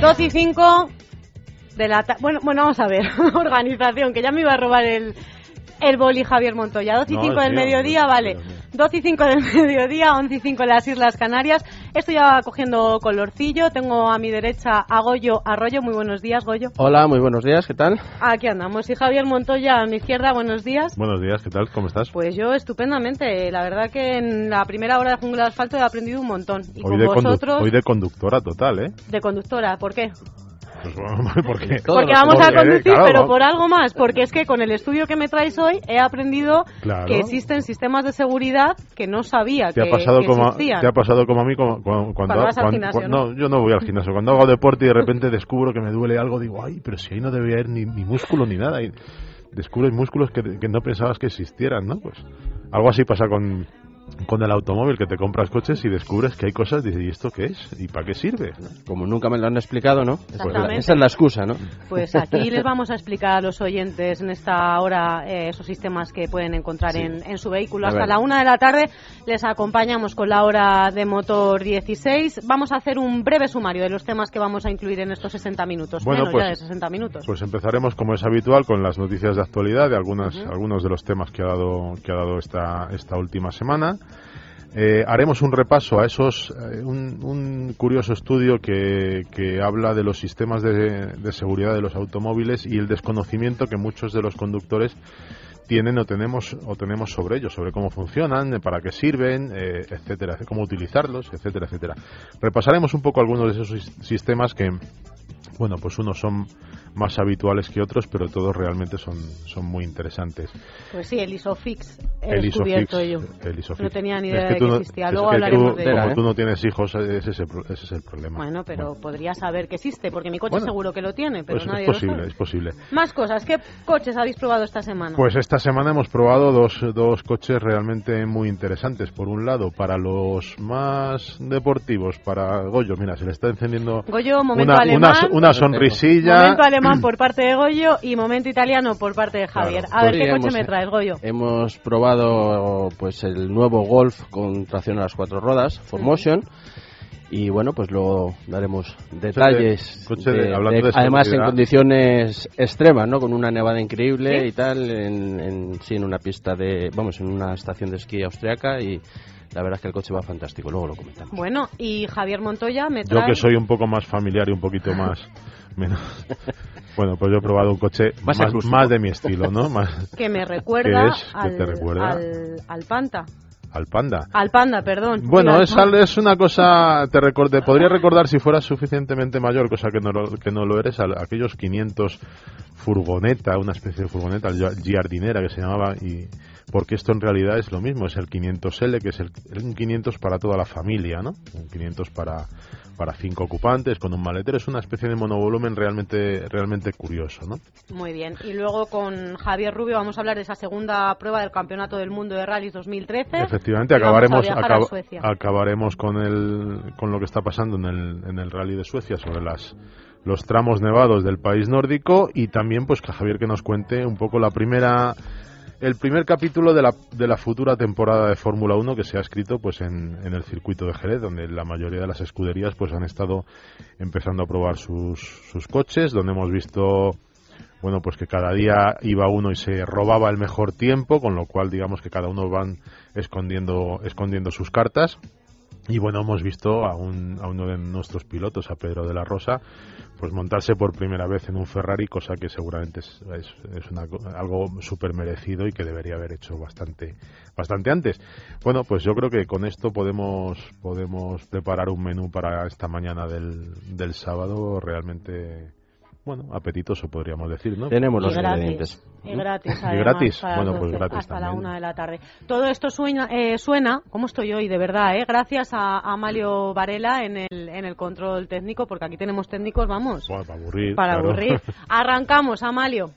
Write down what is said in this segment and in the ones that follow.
Doce y 5 de la ta- bueno, bueno, vamos a ver, organización, que ya me iba a robar el, el boli Javier Montoya. 12 y No, 5 del mediodía, vale. Dios mío. 12 y 5 del mediodía, 11 y 5 en las Islas Canarias. Esto ya va cogiendo colorcillo. Tengo a mi derecha a Goyo Arroyo. Muy buenos días, Goyo. Hola, muy buenos días, ¿qué tal? Aquí andamos. Y Javier Montoya a mi izquierda, buenos días. Buenos días, ¿qué tal? ¿Cómo estás? Pues yo estupendamente. La verdad que en la primera hora de Jungla de Asfalto he aprendido un montón. Y hoy, con de vosotros, hoy de conductora total, ¿eh? de conductora. ¿Por qué? Pues, bueno, porque vamos a conducir, claro, pero por algo más. Porque es que con el estudio que me traes hoy he aprendido Claro. que existen sistemas de seguridad que no sabía te que, ha pasado que como a, te ha pasado como a mí como- cuando, cuando, Cuando vas al cuando- gimnasio, cuando- ¿no? no, yo no voy al gimnasio cuando hago deporte y de repente descubro que me duele algo digo ay pero si ahí no debe haber ni, ni músculo ni nada y descubres músculos que, que no pensabas que existieran no pues algo así pasa con con el automóvil que te compras coches y descubres que hay cosas dices y esto qué es y para qué sirve Como nunca me lo han explicado, ¿no? Esa es la- Exactamente. Esa es la excusa, ¿no? Pues aquí les vamos a explicar a los oyentes en esta hora eh, esos sistemas que pueden encontrar Sí. en, en su vehículo. Hasta la una de la tarde les acompañamos con la hora de motor 16. Vamos a hacer un breve sumario de los temas que vamos a incluir en estos 60 minutos. Bueno, Menos pues- ya de 60 minutos. Pues empezaremos, como es habitual, con las noticias de actualidad de algunas, algunos de los temas que ha dado, que ha dado esta, esta última semana. Eh, haremos un repaso a esos, eh, un, un curioso estudio que, que habla de los sistemas de, de seguridad de los automóviles y el desconocimiento que muchos de los conductores tienen o tenemos o tenemos sobre ellos, sobre cómo funcionan, para qué sirven, eh, etcétera, cómo utilizarlos, etcétera, etcétera. Repasaremos un poco algunos de esos sis- sistemas que, bueno, pues unos son más habituales que otros, pero todos realmente son, son muy interesantes. Pues sí, el Isofix he El descubierto Isofix, yo. el Isofix. No tenía ni Es idea que de que no- existía. es Luego hablaremos tú, de Como ello. tú no tienes hijos, ese es el, ese es el problema. Bueno, pero Bueno, podría saber que existe, porque mi coche Bueno, seguro que lo tiene, pero pues nadie es lo posible, sabe. es posible. Más cosas. ¿Qué coches habéis probado esta semana? Pues esta semana hemos probado dos, dos coches realmente muy interesantes. Por un lado, para los más deportivos, para Goyo, mira, se le está encendiendo Goyo, momento una, alemán. una, una sonrisilla. Momento alemán por parte de Goyo y momento italiano por parte de Javier. Claro. A ver, Pues ¿qué sí, coche hemos- me traes, Goyo? Hemos probado pues el nuevo Golf con tracción a las cuatro rodas, Formotion. Y bueno, pues luego daremos detalles. coche de- hablando de además en condiciones extremas, ¿no? Con una nevada increíble ¿Sí? y tal, en, en, sí, en una pista de, vamos, en una estación de esquí austriaca y la verdad es que el coche va fantástico, luego lo comentamos. Bueno, y Javier Montoya me Yo trae... que soy un poco más familiar y un poquito más... menos Bueno, pues yo he probado un coche Más más, exclusivo. más de mi estilo, ¿no? Más que me recuerda, ¿Qué es? ¿Qué al, te recuerda? Al, al Panta. al Panda. Al Panda, perdón. Bueno, es, es una cosa, te recordé, podría recordar si fueras suficientemente mayor, cosa que no lo, que no lo eres, a, aquellos 500 furgoneta, una especie de furgoneta, giardinera que se llamaba, y porque esto en realidad es lo mismo, es el 500L, que es el, un 500 para toda la familia, ¿no? Un 500 para para cinco ocupantes con un maletero es una especie de monovolumen realmente realmente curioso, ¿no? Muy bien. Y luego con Javier Rubio vamos a hablar de esa segunda prueba del Campeonato del Mundo de Rallys 2013. Efectivamente, acabaremos acab- acabaremos con el con lo que está pasando en el en el Rally de Suecia sobre las los tramos nevados del país nórdico y también pues que Javier que nos cuente un poco la primera el primer capítulo de la, de la futura temporada de Fórmula 1 que se ha escrito pues en, en el circuito de Jerez, donde la mayoría de las escuderías pues han estado empezando a probar sus, sus coches, donde hemos visto bueno pues que cada día iba uno y se robaba el mejor tiempo, con lo cual digamos que cada uno van escondiendo, escondiendo sus cartas. Y bueno, hemos visto a, un, a uno de nuestros pilotos, a Pedro de la Rosa, pues montarse por primera vez en un Ferrari, cosa que seguramente es, es, algo súper merecido y que debería haber hecho bastante, bastante antes. Bueno, pues yo creo que con esto podemos, podemos preparar un menú para esta mañana del, del sábado realmente bueno, apetitoso podríamos decir, ¿no? Tenemos Y los gratis. ingredientes. Y gratis, ¿Y gratis? Bueno, pues gratis Hasta la una de la tarde. Todo esto suena, eh, suena ¿cómo estoy hoy? De verdad, ¿eh? Gracias a, a Amalio Varela en el, en el control técnico, porque aquí tenemos técnicos, vamos, Bueno, para aburrir. para claro. aburrir. Arrancamos, Amalio.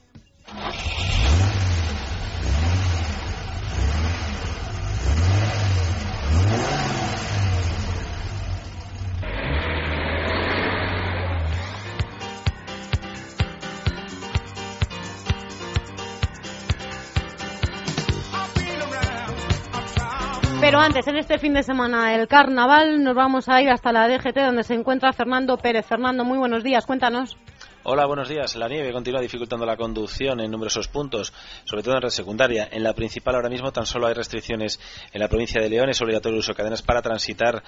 Pero antes, en este fin de semana del carnaval, nos vamos a ir hasta la DGT donde se encuentra Fernando Pérez. Fernando, muy buenos días, cuéntanos. Hola, buenos días. La nieve continúa dificultando la conducción en numerosos puntos, sobre todo en red secundaria. En la principal ahora mismo tan solo hay restricciones en la provincia de León. Es obligatorio el uso de cadenas para transitar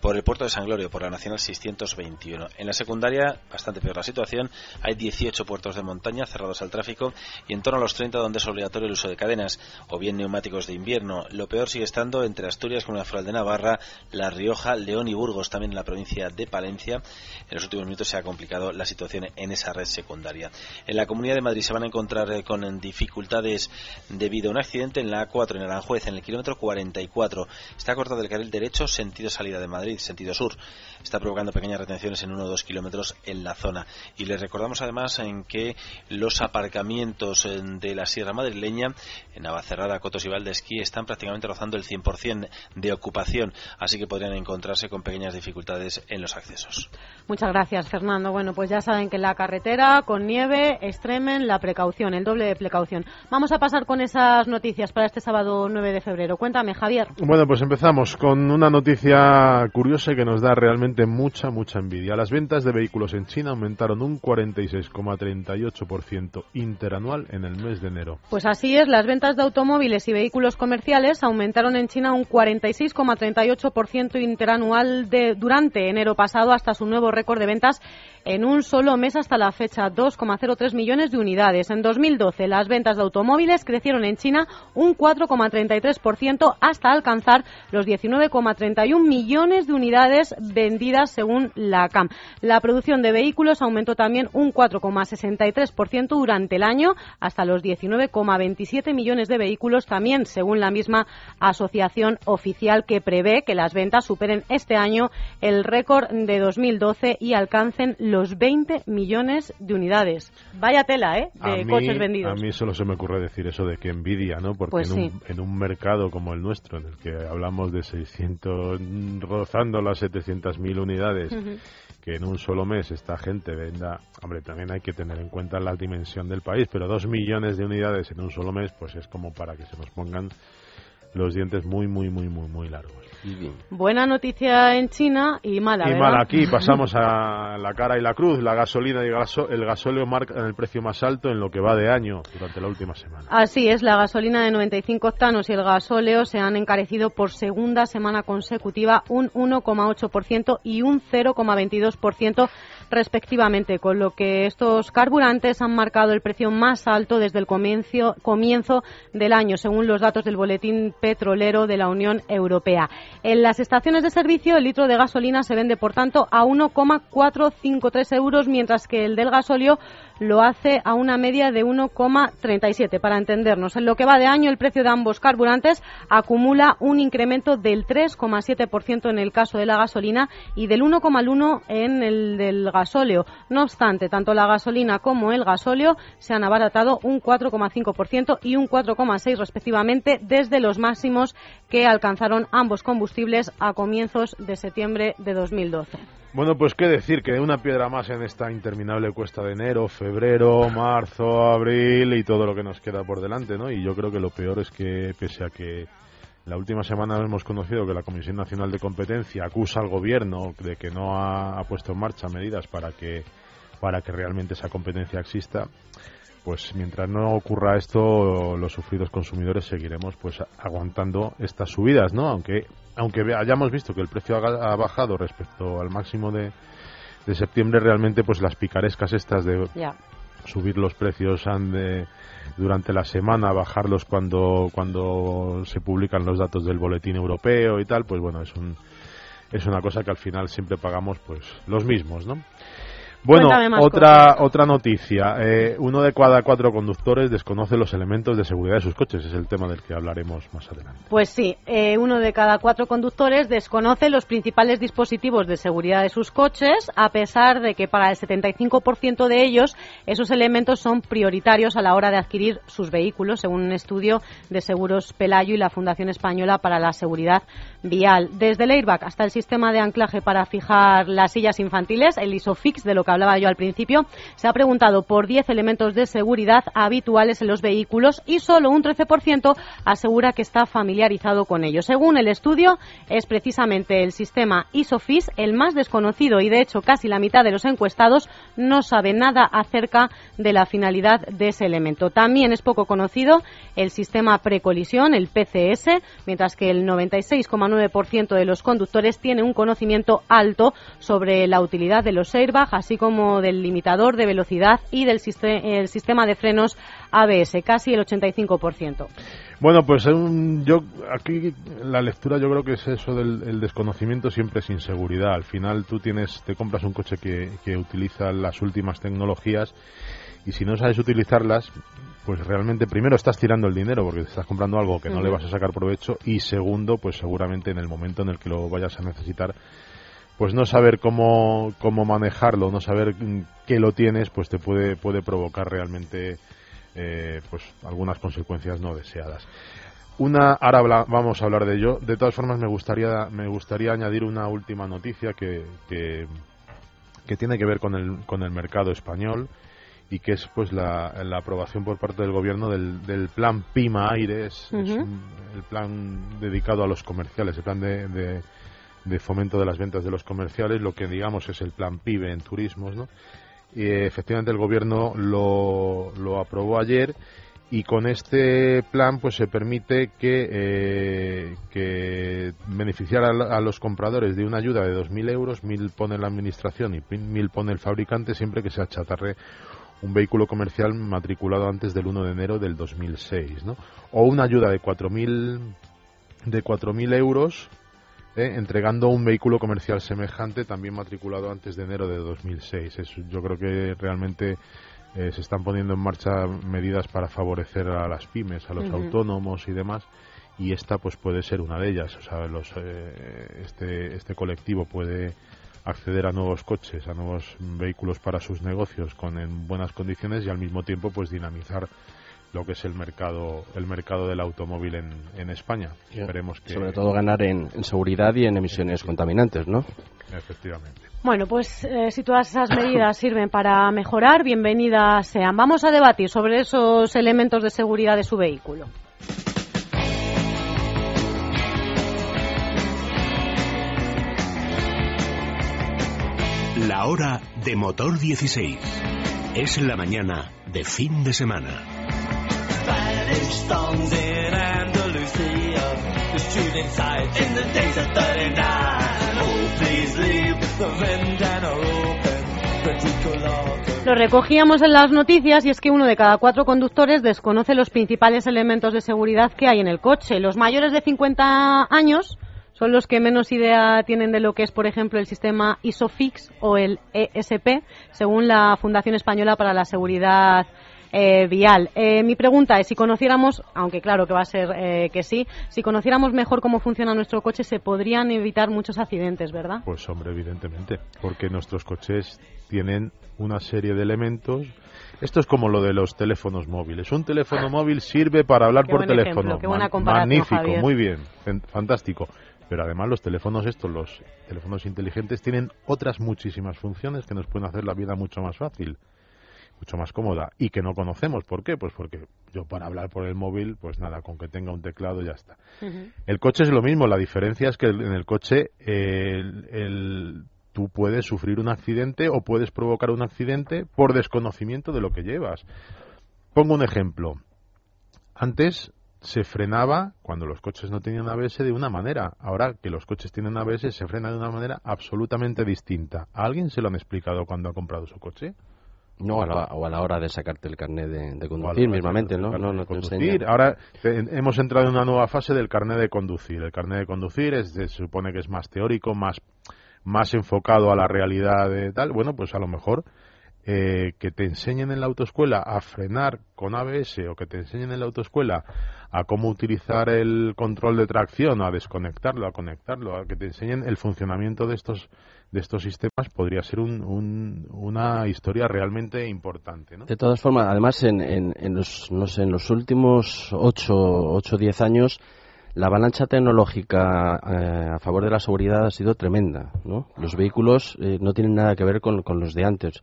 por el puerto de San Glorio, por la Nacional 621. En la secundaria, bastante peor la situación. Hay 18 puertos de montaña cerrados al tráfico y en torno a los 30 donde es obligatorio el uso de cadenas o bien neumáticos de invierno. Lo peor sigue estando entre Asturias, Comunidad Foral de Navarra, La Rioja, León y Burgos, también en la provincia de Palencia. En los últimos minutos se ha complicado la situación en esa red secundaria. En la Comunidad de Madrid se van a encontrar eh, con dificultades debido a un accidente en la A4 en Aranjuez, en el kilómetro 44. Está cortado el carril derecho sentido salida de Madrid, sentido sur. Está provocando pequeñas retenciones en uno o dos kilómetros en la zona. Y les recordamos además en que los aparcamientos eh, de la Sierra Madrileña, en Navacerrada, Cotos y Valdesquí, están prácticamente rozando el 100% de ocupación, así que podrían encontrarse con pequeñas dificultades en los accesos. Muchas gracias, Fernando. Bueno, pues ya saben que la carretera, con nieve, extremen la precaución, el doble de precaución. Vamos a pasar con esas noticias para este sábado 9 de febrero. Cuéntame, Javier. Bueno, pues empezamos con una noticia curiosa y que nos da realmente mucha, mucha envidia. Las ventas de vehículos en China aumentaron un 46,38% interanual en el mes de enero. Pues así es, las ventas de automóviles y vehículos comerciales aumentaron en China un 46,38% interanual de, durante enero pasado hasta su nuevo récord de ventas en un solo mes hasta la fecha, 2,03 millones de unidades. En 2012 las ventas de automóviles crecieron en China un 4,33% hasta alcanzar los 19,31 millones de unidades vendidas según la CAM. La producción de vehículos aumentó también un 4,63% durante el año hasta los 19,27 millones de vehículos también según la misma asociación oficial que prevé que las ventas superen este año el récord de 2012 y alcancen los 20 millones de unidades. Vaya tela, ¿eh? De a mí, coches vendidos. A mí solo se me ocurre decir eso de que envidia, ¿no? Porque Pues en, sí. un, en un mercado como el nuestro, en el que hablamos de 600, mm, rozando las 700.000 unidades, que en un solo mes esta gente venda, hombre, también hay que tener en cuenta la dimensión del país, pero dos millones de unidades en un solo mes, pues es como para que se nos pongan los dientes muy, muy, muy, muy, muy largos. Buena noticia en China y mala, y ¿verdad? mal aquí, pasamos a la cara y la cruz. La gasolina y el gasóleo marcan el precio más alto en lo que va de año durante la última semana. Así es, la gasolina de 95 octanos y el gasóleo se han encarecido por segunda semana consecutiva un 1,8% y un 0,22% respectivamente, con lo que estos carburantes han marcado el precio más alto desde el comienzo, comienzo del año, según los datos del Boletín Petrolero de la Unión Europea. En las estaciones de servicio, el litro de gasolina se vende, por tanto, a 1,453 euros, mientras que el del gasóleo lo hace a una media de 1,37 para entendernos. En lo que va de año, el precio de ambos carburantes acumula un incremento del 3,7% en el caso de la gasolina y del 1,1% en el del gasóleo. No obstante, tanto la gasolina como el gasóleo se han abaratado un 4,5% y un 4,6% respectivamente desde los máximos que alcanzaron ambos combustibles a comienzos de septiembre de 2012. Bueno, pues qué decir, que una piedra más en esta interminable cuesta de enero, febrero, marzo, abril y todo lo que nos queda por delante, ¿no? Y yo creo que lo peor es que, pese a que la última semana hemos conocido que la Comisión Nacional de Competencia acusa al Gobierno de que no ha, ha puesto en marcha medidas para que, para que realmente esa competencia exista, pues mientras no ocurra esto, los sufridos consumidores seguiremos pues aguantando estas subidas, ¿no? Aunque aunque hayamos visto que el precio ha, ha bajado respecto al máximo de, de septiembre, realmente pues las picarescas estas de subir los precios han de- durante la semana, bajarlos cuando cuando se publican los datos del boletín europeo y tal, pues bueno, es un es una cosa que al final siempre pagamos pues los mismos, ¿no? Bueno, otra cosas. otra noticia. Eh, uno de cada cuatro conductores desconoce los elementos de seguridad de sus coches. Es el tema del que hablaremos más adelante. Pues sí, eh, uno de cada cuatro conductores desconoce los principales dispositivos de seguridad de sus coches, a pesar de que para el 75% de ellos esos elementos son prioritarios a la hora de adquirir sus vehículos, según un estudio de Seguros Pelayo y la Fundación Española para la Seguridad Vial. Desde el airbag hasta el sistema de anclaje para fijar las sillas infantiles, el ISOFIX, de lo que hablaba yo al principio, se ha preguntado por 10 elementos de seguridad habituales en los vehículos y solo un 13% asegura que está familiarizado con ellos. Según el estudio, es precisamente el sistema ISOFIX el más desconocido y, de hecho, casi la mitad de los encuestados no sabe nada acerca de la finalidad de ese elemento. También es poco conocido el sistema precolisión, el PCS, mientras que el 96,9% de los conductores tiene un conocimiento alto sobre la utilidad de los airbags, así como del limitador de velocidad y del el sistema de frenos ABS, casi el 85%. Bueno, pues un- yo aquí la lectura yo creo que es eso del el desconocimiento siempre sin seguridad. Al final tú tienes, te compras un coche que, que utiliza las últimas tecnologías y si no sabes utilizarlas, pues realmente primero estás tirando el dinero porque te estás comprando algo que no le vas a sacar provecho y segundo, pues seguramente en el momento en el que lo vayas a necesitar, pues no saber cómo, cómo manejarlo, no saber qué lo tienes, pues te puede, puede provocar realmente eh, pues algunas consecuencias no deseadas. Una, ahora vamos a hablar de ello. De todas formas, me gustaría, me gustaría añadir una última noticia que, que, que tiene que ver con el, con el mercado español y que es pues la, la aprobación por parte del gobierno del, del plan PIMA Aires, es un- el plan dedicado a los comerciales, el plan de, de- de fomento de las ventas de los comerciales, lo que digamos es el plan PIBE en turismos, ¿no? Y eh, efectivamente el gobierno lo, lo aprobó ayer y con este plan pues se permite que, eh, que beneficiar a, a los compradores de una ayuda de 2.000 euros, 1.000 pone la administración y 1.000 pone el fabricante siempre que se achatarre un vehículo comercial matriculado antes del 1 de enero del 2006, ¿no? O una ayuda de 4.000 de 4.000 euros eh, entregando un vehículo comercial semejante también matriculado antes de enero de 2006. Es- yo creo que realmente eh, se están poniendo en marcha medidas para favorecer a las pymes, a los autónomos y demás. Y esta pues puede ser una de ellas. O sea, los, eh, este, este colectivo puede acceder a nuevos coches, a nuevos vehículos para sus negocios con en buenas condiciones y al mismo tiempo pues dinamizar lo que es el mercado el mercado del automóvil en, en España. Esperemos que Sobre todo ganar en, en seguridad y en emisiones contaminantes, ¿no? efectivamente. Bueno, pues eh, si todas esas medidas sirven para mejorar, bienvenidas sean. Vamos a debatir sobre esos elementos de seguridad de su vehículo. La hora de motor 16. Es la mañana de fin de semana. 39. Oh. Lo recogíamos en las noticias y es que uno de cada cuatro conductores desconoce los principales elementos de seguridad que hay en el coche. Los mayores de 50 años son los que menos idea tienen de lo que es, por ejemplo, el sistema ISOFIX o el ESP, según la Fundación Española para la Seguridad eh, Vial. Eh, mi pregunta es, si conociéramos, aunque claro que va a ser eh, que sí, si conociéramos mejor cómo funciona nuestro coche, se podrían evitar muchos accidentes, ¿verdad? Pues hombre, evidentemente, porque nuestros coches tienen una serie de elementos. Esto es como lo de los teléfonos móviles. Un teléfono móvil sirve para hablar Qué por teléfono. ejemplo, Man- Magnífico, Javier. muy bien, fan- fantástico. Pero además los teléfonos estos, los teléfonos inteligentes, tienen otras muchísimas funciones que nos pueden hacer la vida mucho más fácil, mucho más cómoda y que no conocemos. ¿Por qué? Pues porque yo para hablar por el móvil, pues nada, con que tenga un teclado ya está. El coche es lo mismo, la diferencia es que en el coche eh, el- el- tú puedes sufrir un accidente o puedes provocar un accidente por desconocimiento de lo que llevas. Pongo un ejemplo. Antes se frenaba cuando los coches no tenían ABS de una manera. Ahora que los coches tienen ABS se frena de una manera absolutamente distinta. ¿A alguien se lo han explicado cuando ha comprado su coche? No, a la- o a la hora de sacarte el carnet de, O conducir mismamente, ¿no? te conducir. Ahora te- hemos entrado en una nueva fase del carnet de conducir. El carnet de conducir es, se supone que es más teórico, más más enfocado a la realidad de tal, bueno, pues a lo mejor eh, que te enseñen en la autoescuela a frenar con ABS o que te enseñen en la autoescuela a cómo utilizar el control de tracción, a desconectarlo, a conectarlo, a que te enseñen el funcionamiento de estos de estos sistemas podría ser un- un- una historia realmente importante. ¿no? De todas formas, además, en, en, en los, no sé, en los últimos 8 o 10 años, la avalancha tecnológica eh, a favor de la seguridad ha sido tremenda. ¿no? Los vehículos eh, no tienen nada que ver con, con los de antes.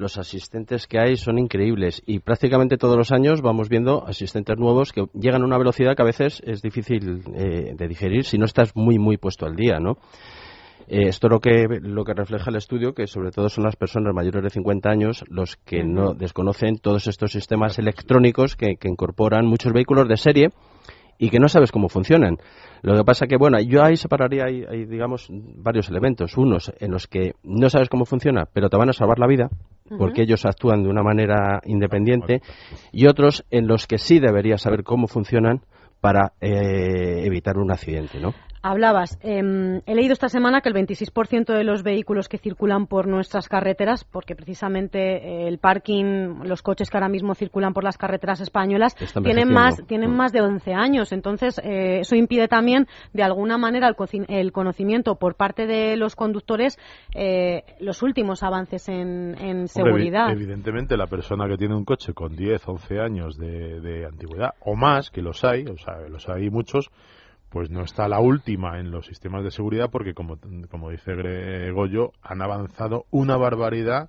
Los asistentes que hay son increíbles y prácticamente todos los años vamos viendo asistentes nuevos que llegan a una velocidad que a veces es difícil eh, de digerir si no estás muy, muy puesto al día, ¿no? Eh, esto lo que, lo que refleja el estudio, que sobre todo son las personas mayores de 50 años los que no desconocen todos estos sistemas electrónicos que, que incorporan muchos vehículos de serie y que no sabes cómo funcionan. Lo que pasa que, bueno, yo ahí separaría, hay, hay, digamos, varios elementos. Unos en los que no sabes cómo funciona, pero te van a salvar la vida, porque ellos actúan de una manera independiente, y otros en los que sí deberías saber cómo funcionan para eh, evitar un accidente, ¿no? Hablabas, eh, he leído esta semana que el 26% de los vehículos que circulan por nuestras carreteras, porque precisamente eh, el parking, los coches que ahora mismo circulan por las carreteras españolas, tienen más, tienen Mm. más de 11 años. Entonces, eh, eso impide también, de alguna manera, el, el conocimiento por parte de los conductores, eh, los últimos avances en, seguridad. evi- evidentemente, la persona que tiene un coche con 10, 11 años de, de antigüedad, o más, que los hay, o sea, los hay muchos, pues no está la última en los sistemas de seguridad porque, como, como dice Goyo, han avanzado una barbaridad.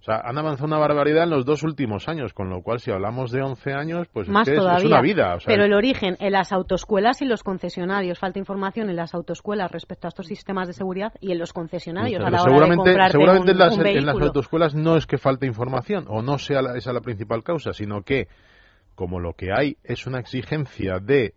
O sea, han avanzado una barbaridad en los dos últimos años, con lo cual, si hablamos de 11 años, pues es más que es- todavía. es una vida. O sea, Pero el origen en las autoescuelas y los concesionarios. Falta información en las autoescuelas respecto a estos sistemas de seguridad y en los concesionarios a la hora de seguramente, comprarte seguramente un, en, las, un en las autoescuelas no es que falte información o no sea la- esa la principal causa, sino que como lo que hay es una exigencia de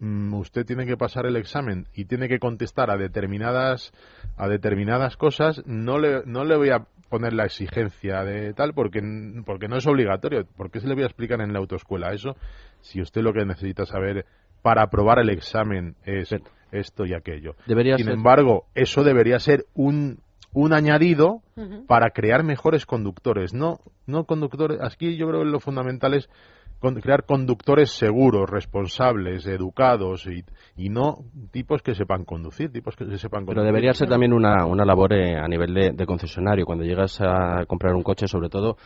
usted tiene que pasar el examen y tiene que contestar a determinadas a determinadas cosas, no le, no le voy a poner la exigencia de tal porque porque no es obligatorio. ¿Por qué se le voy a explicar en la autoescuela eso si usted lo que necesita saber para aprobar el examen es esto y aquello? Debería Sin ser- embargo, eso debería ser un, un añadido para crear mejores conductores. No, no conductores. Aquí yo creo que lo fundamental es crear conductores seguros, responsables, educados y, y no tipos que sepan conducir, tipos que se sepan conducir. Pero debería ser también una, una labor eh, a nivel de, de concesionario. Cuando llegas a comprar un coche, sobre todo,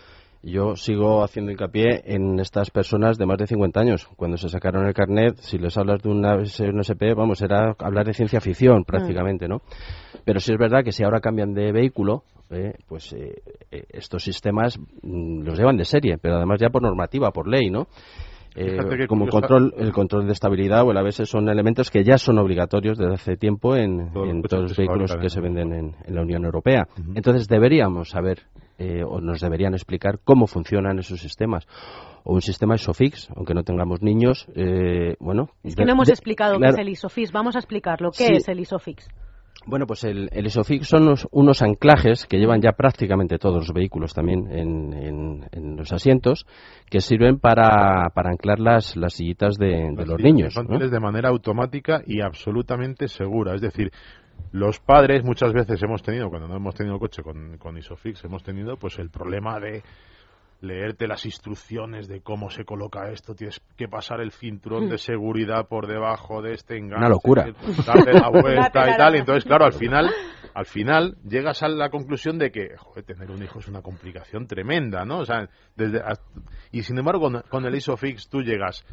yo sigo haciendo hincapié en estas personas de más de 50 años. Cuando se sacaron el carnet, si les hablas de una, un SP, vamos, era hablar de ciencia ficción prácticamente, ¿no? Pero sí es verdad que si ahora cambian de vehículo, eh, pues eh, eh, estos sistemas mm, los llevan de serie, pero además ya por normativa, por ley, ¿no? Eh, como curiosa- control, el control de estabilidad o el ABS son elementos que ya son obligatorios desde hace tiempo en, Todos los en todos vehículos que se venden en, en la Unión Europea. Entonces deberíamos saber eh, o nos deberían explicar cómo funcionan esos sistemas. O un sistema ISOFIX, aunque no tengamos niños, eh, bueno... Es que de- no hemos de- explicado qué es el ISOFIX. Vamos a explicarlo. ¿Qué Sí. es el ISOFIX? Bueno, pues el, el ISOFIX son unos, unos anclajes que llevan ya prácticamente todos los vehículos también en, en- en los asientos que sirven para, para anclar las, las sillitas de, de Las los niños. de manera automática y absolutamente segura. Es decir, los padres muchas veces hemos tenido, cuando no hemos tenido coche con, con Isofix, hemos tenido pues el problema de leerte las instrucciones de cómo se coloca esto, tienes que pasar el cinturón de seguridad por debajo de este enganche, Una locura. darle la vuelta y tal, y entonces claro, al final al final llegas a la conclusión de que joder, tener un hijo es una complicación tremenda, ¿no? O sea, desde hasta- y sin embargo con, con el Isofix tú llegas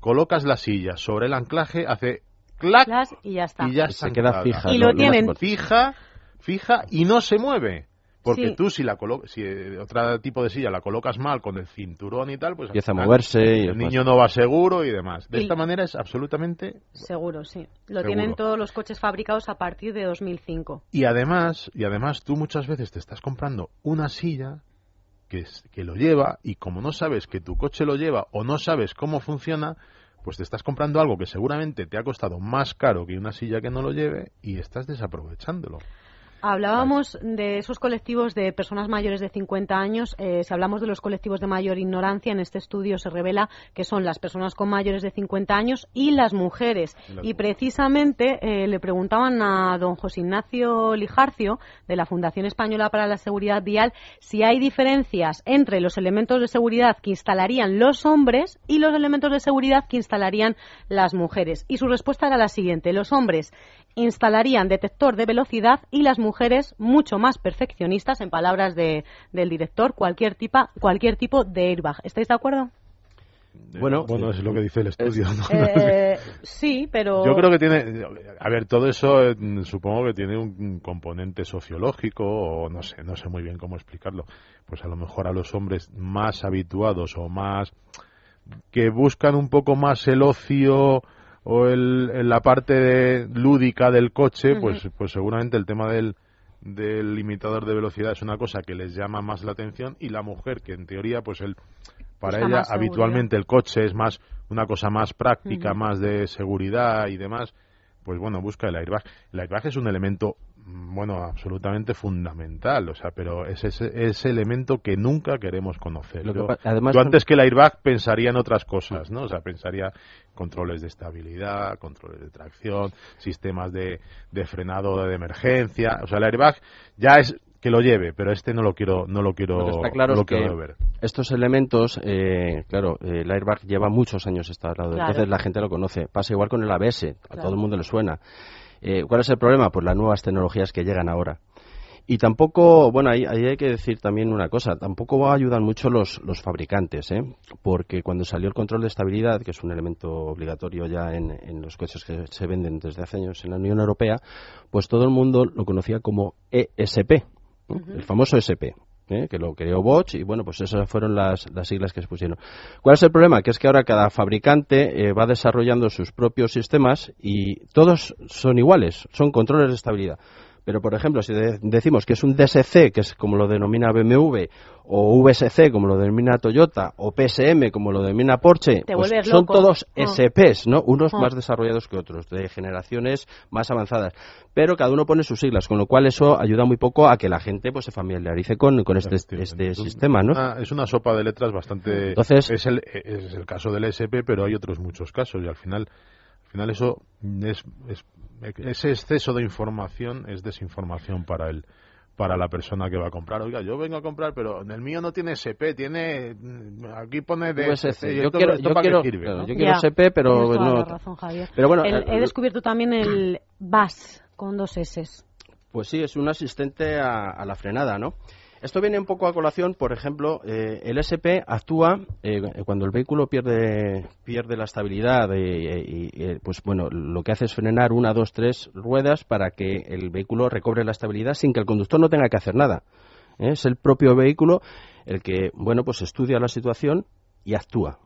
colocas la silla sobre el anclaje, hace clac y ya está. y ya se queda fija. Y lo- lo tienen. fija, fija y no se mueve. Porque Sí. tú si la colo si eh, otro tipo de silla la colocas mal con el cinturón y tal, pues Empieza a moverse y el niño no va seguro y demás. De Y- esta manera es absolutamente Seguro, sí. Lo Seguro. tienen todos los coches fabricados a partir de 2005. y además y además tú muchas veces te estás comprando una silla que es- que lo lleva y como no sabes que tu coche lo lleva o no sabes cómo funciona, pues te estás comprando algo que seguramente te ha costado más caro que una silla que no lo lleve y estás desaprovechándolo. Hablábamos de esos colectivos de personas mayores de 50 años. Eh, si hablamos de los colectivos de mayor ignorancia, en este estudio se revela que son las personas con mayores de 50 años y las mujeres. Y precisamente eh, le preguntaban a don José Ignacio Lijarcio, de la Fundación Española para la Seguridad Vial, si hay diferencias entre los elementos de seguridad que instalarían los hombres y los elementos de seguridad que instalarían las mujeres. Y su respuesta era la siguiente. Los hombres instalarían detector de velocidad y las mujeres mucho más perfeccionistas, en palabras de, del director, cualquier, tipa, cualquier tipo de airbag. ¿Estáis de acuerdo? Bueno, bueno, es lo que dice el estudio. ¿no? Eh, sí, pero. Yo creo que tiene. A ver, todo eso eh, supongo que tiene un componente sociológico, o no sé, no sé muy bien cómo explicarlo. Pues a lo mejor a los hombres más habituados o más. que buscan un poco más el ocio o el, en la parte de, lúdica del coche, pues, pues seguramente el tema del, del limitador de velocidad es una cosa que les llama más la atención y la mujer que en teoría pues el para ella habitualmente el coche es más una cosa más práctica, más de seguridad y demás, pues bueno, busca el airbag. El airbag es un elemento bueno, absolutamente fundamental, o sea, pero es ese, elemento que nunca queremos conocer. yo, además, antes que el airbag pensaría en otras cosas, ¿no? O sea, pensaría controles de estabilidad, controles de tracción, sistemas de, de frenado de emergencia, o sea, el airbag ya es que lo lleve, pero este no lo quiero, no lo quiero, está claro que ver. Estos elementos, eh, claro, el airbag lleva muchos años instalado, entonces la gente lo conoce. Pasa igual con el ABS, a todo el mundo le suena. Eh, ¿Cuál es el problema? Pues las nuevas tecnologías que llegan ahora. Y tampoco, bueno, ahí, hay que decir también una cosa, tampoco ayudan mucho los, los fabricantes, ¿eh? porque cuando salió el control de estabilidad, que es un elemento obligatorio ya en, en los coches que se venden desde hace años en la Unión Europea, pues todo el mundo lo conocía como ESP, el famoso SP. ¿Eh? que lo creó Bosch y bueno, pues esas fueron las, las, siglas que se pusieron. ¿Cuál es el problema? Que es que ahora cada fabricante eh, va desarrollando sus propios sistemas y todos son iguales, son controles de estabilidad. Pero, por ejemplo, si decimos que es un DSC, que es como lo denomina BMW, o VSC, como lo denomina Toyota, o PSM, como lo denomina Porsche, pues son todos ah. SPs, ¿no? Unos ah. más desarrollados que otros, de generaciones más avanzadas. Pero cada uno pone sus siglas, con lo cual eso ayuda muy poco a que la gente pues se familiarice con, con este, este sistema, ¿no? es una sopa de letras bastante... Entonces... Es el, es el caso del SP, pero hay otros muchos casos, y al final al final eso es, ese exceso de información es desinformación para el para la persona que va a comprar. Oiga, yo vengo a comprar, pero en el mío no tiene SP, tiene aquí pone DSC. Yo, quiero, yo, quiero, yo quiero SP, pero no. Razón, Pero bueno, he descubierto también el BAS con dos S. Pues sí, es un asistente a, a la frenada, ¿no? Esto viene un poco a colación, por ejemplo, eh, el SP actúa eh, cuando el vehículo pierde, pierde la estabilidad y, pues bueno, lo que hace es frenar una, dos, tres ruedas para que el vehículo recobre la estabilidad sin que el conductor no tenga que hacer nada. ¿eh? Es el propio vehículo el que, bueno, pues estudia la situación y actúa.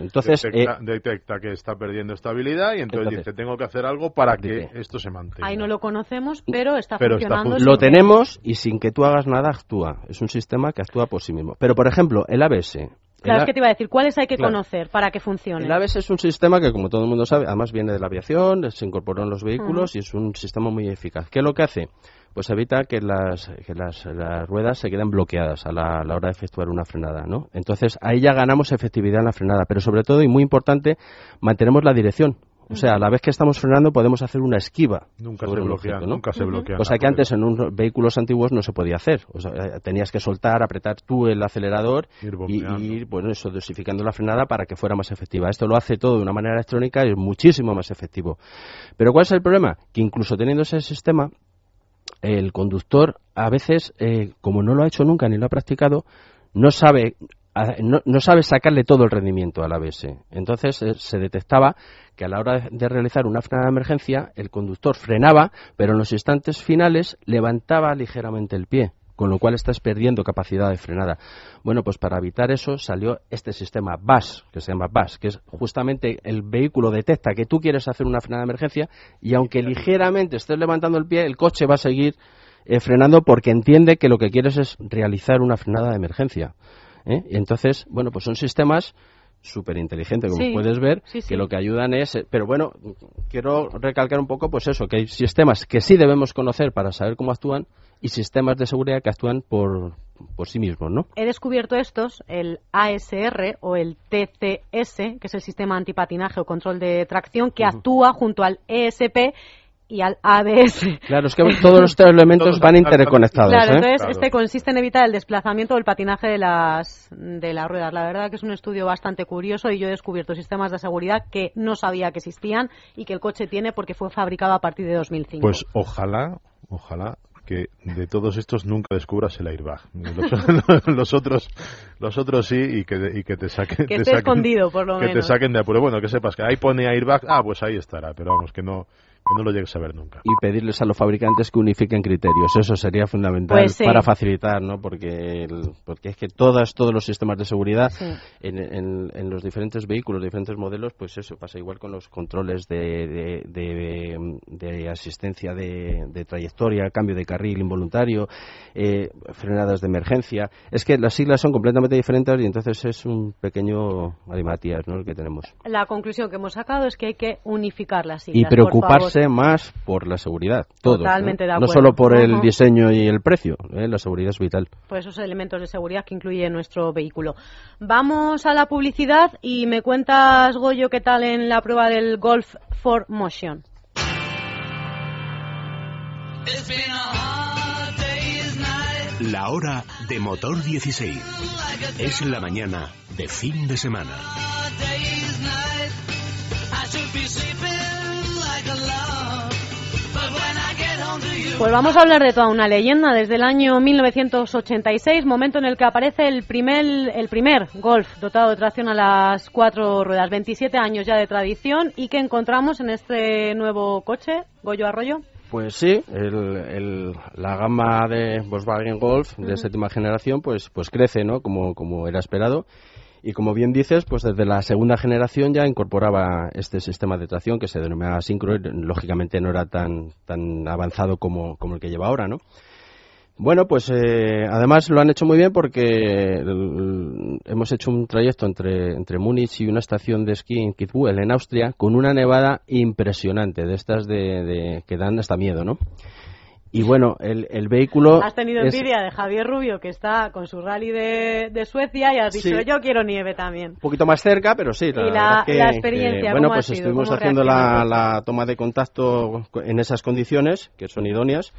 Entonces, detecta, eh, detecta, que está perdiendo estabilidad y entonces, dice, tengo que hacer algo para que esto se mantenga. Ahí no lo conocemos, pero está funcionando. lo tenemos y sin que tú hagas nada actúa. Es un sistema que actúa por sí mismo. Pero, por ejemplo, el ABS. Claro, es que te iba a decir, ¿cuáles hay que conocer para que funcione? El ABS es un sistema que, como todo el mundo sabe, además viene de la aviación, se incorporó en los vehículos y es un sistema muy eficaz. ¿Qué es lo que hace? Pues evita que las, que las, ruedas se queden bloqueadas a la, hora de efectuar una frenada, ¿no? Entonces, ahí ya ganamos efectividad en la frenada, pero sobre todo, y muy importante, mantenemos la dirección. O sea, a la vez que estamos frenando podemos hacer una esquiva. Nunca se bloquea, nunca se bloquea. O sea que antes en unos vehículos antiguos no se podía hacer. O sea, eh, tenías que soltar, apretar tú el acelerador y ir, bueno, eso, dosificando la frenada para que fuera más efectiva. Esto lo hace todo de una manera electrónica y es muchísimo más efectivo. Pero ¿cuál es el problema? Que incluso teniendo ese sistema, el conductor a veces, eh, como no lo ha hecho nunca ni lo ha practicado, no sabe no, sabe sacarle todo el rendimiento al ABS. Entonces eh, se detectaba que a la hora de realizar una frenada de emergencia el conductor frenaba, pero en los instantes finales levantaba ligeramente el pie con lo cual estás perdiendo capacidad de frenada. Bueno, pues para evitar eso salió este sistema BAS, que se llama BAS, que es justamente el vehículo detecta que tú quieres hacer una frenada de emergencia y aunque ligeramente estés levantando el pie, el coche va a seguir eh, frenando porque entiende que lo que quieres es realizar una frenada de emergencia. ¿eh? Y entonces, bueno, pues son sistemas súper inteligentes, como puedes ver, que lo que ayudan es... Eh, pero bueno, quiero recalcar un poco, pues eso, que hay sistemas que sí debemos conocer para saber cómo actúan, y sistemas de seguridad que actúan por, por sí mismos, ¿no? He descubierto estos, el ASR o el TCS, que es el sistema antipatinaje o control de tracción, que actúa junto al ESP y al ABS. Claro, es que todos los tres elementos van interconectados. Claro, ¿eh? entonces Claro. este consiste en evitar el desplazamiento o el patinaje de las, de las ruedas. La verdad que es un estudio bastante curioso y yo he descubierto sistemas de seguridad que no sabía que existían y que el coche tiene porque fue fabricado a partir de 2005. Pues ojalá, ojalá que de todos estos nunca descubras el airbag. Los, los otros, los otros sí y que, y que te saquen, que te saquen- escondido, por lo que te menos. saquen de apuro. Bueno, que sepas que ahí pone airbag, ah, pues ahí estará, pero vamos, que no, que no lo llegues a ver nunca. y pedirles a los fabricantes que unifiquen criterios. Eso sería fundamental Pues sí. para facilitar, ¿no? Porque, el- porque es que todas, todos los sistemas de seguridad Sí. en, en- en los diferentes vehículos, diferentes modelos, pues eso pasa igual con los controles de, de- de- de asistencia de, de trayectoria, cambio de carril involuntario, eh, frenadas de emergencia. Es que las siglas son completamente diferentes y entonces es un pequeño alimatías, ¿no? El que tenemos. La conclusión que hemos sacado es que hay que unificar las y siglas. por preocuparse favor. más por la seguridad. Todos, Totalmente ¿no? de No acuerdo. solo por el diseño y el precio, ¿eh? la seguridad es vital. por esos elementos de seguridad que incluye nuestro vehículo. Vamos a la publicidad y me cuentas, Goyo, qué tal en la prueba del Golf 4 Motion. La hora de motor 16. Es la mañana de fin de semana. Pues vamos a hablar de toda una leyenda desde el año 1986, momento en el que aparece el primer, el primer Golf dotado de tracción a las cuatro ruedas. 27 años ya de tradición y que encontramos en este nuevo coche, Goyo Arroyo. Pues sí, el- el- la gama de Volkswagen Golf de séptima generación pues, pues crece, ¿no? Como, como era esperado. Y como bien dices, pues desde la segunda generación ya incorporaba este sistema de tracción que se denominaba Synchro y lógicamente no era tan, tan avanzado como, como el que lleva ahora, ¿no? Bueno, pues eh, además lo han hecho muy bien porque el- hemos hecho un trayecto entre, entre Múnich y una estación de esquí en Kitzbühel, en Austria, con una nevada impresionante, de estas de- que dan hasta miedo, ¿no? Y bueno, el, el vehículo... Has tenido es envidia de Javier Rubio, que está con su rally de, de Suecia, y has dicho, Sí. yo quiero nieve también. un poquito más cerca, pero sí. Y la- que- la experiencia, que, bueno, ¿cómo ha pues sido? estuvimos ¿Cómo haciendo la, la toma de contacto en esas condiciones, que son idóneas.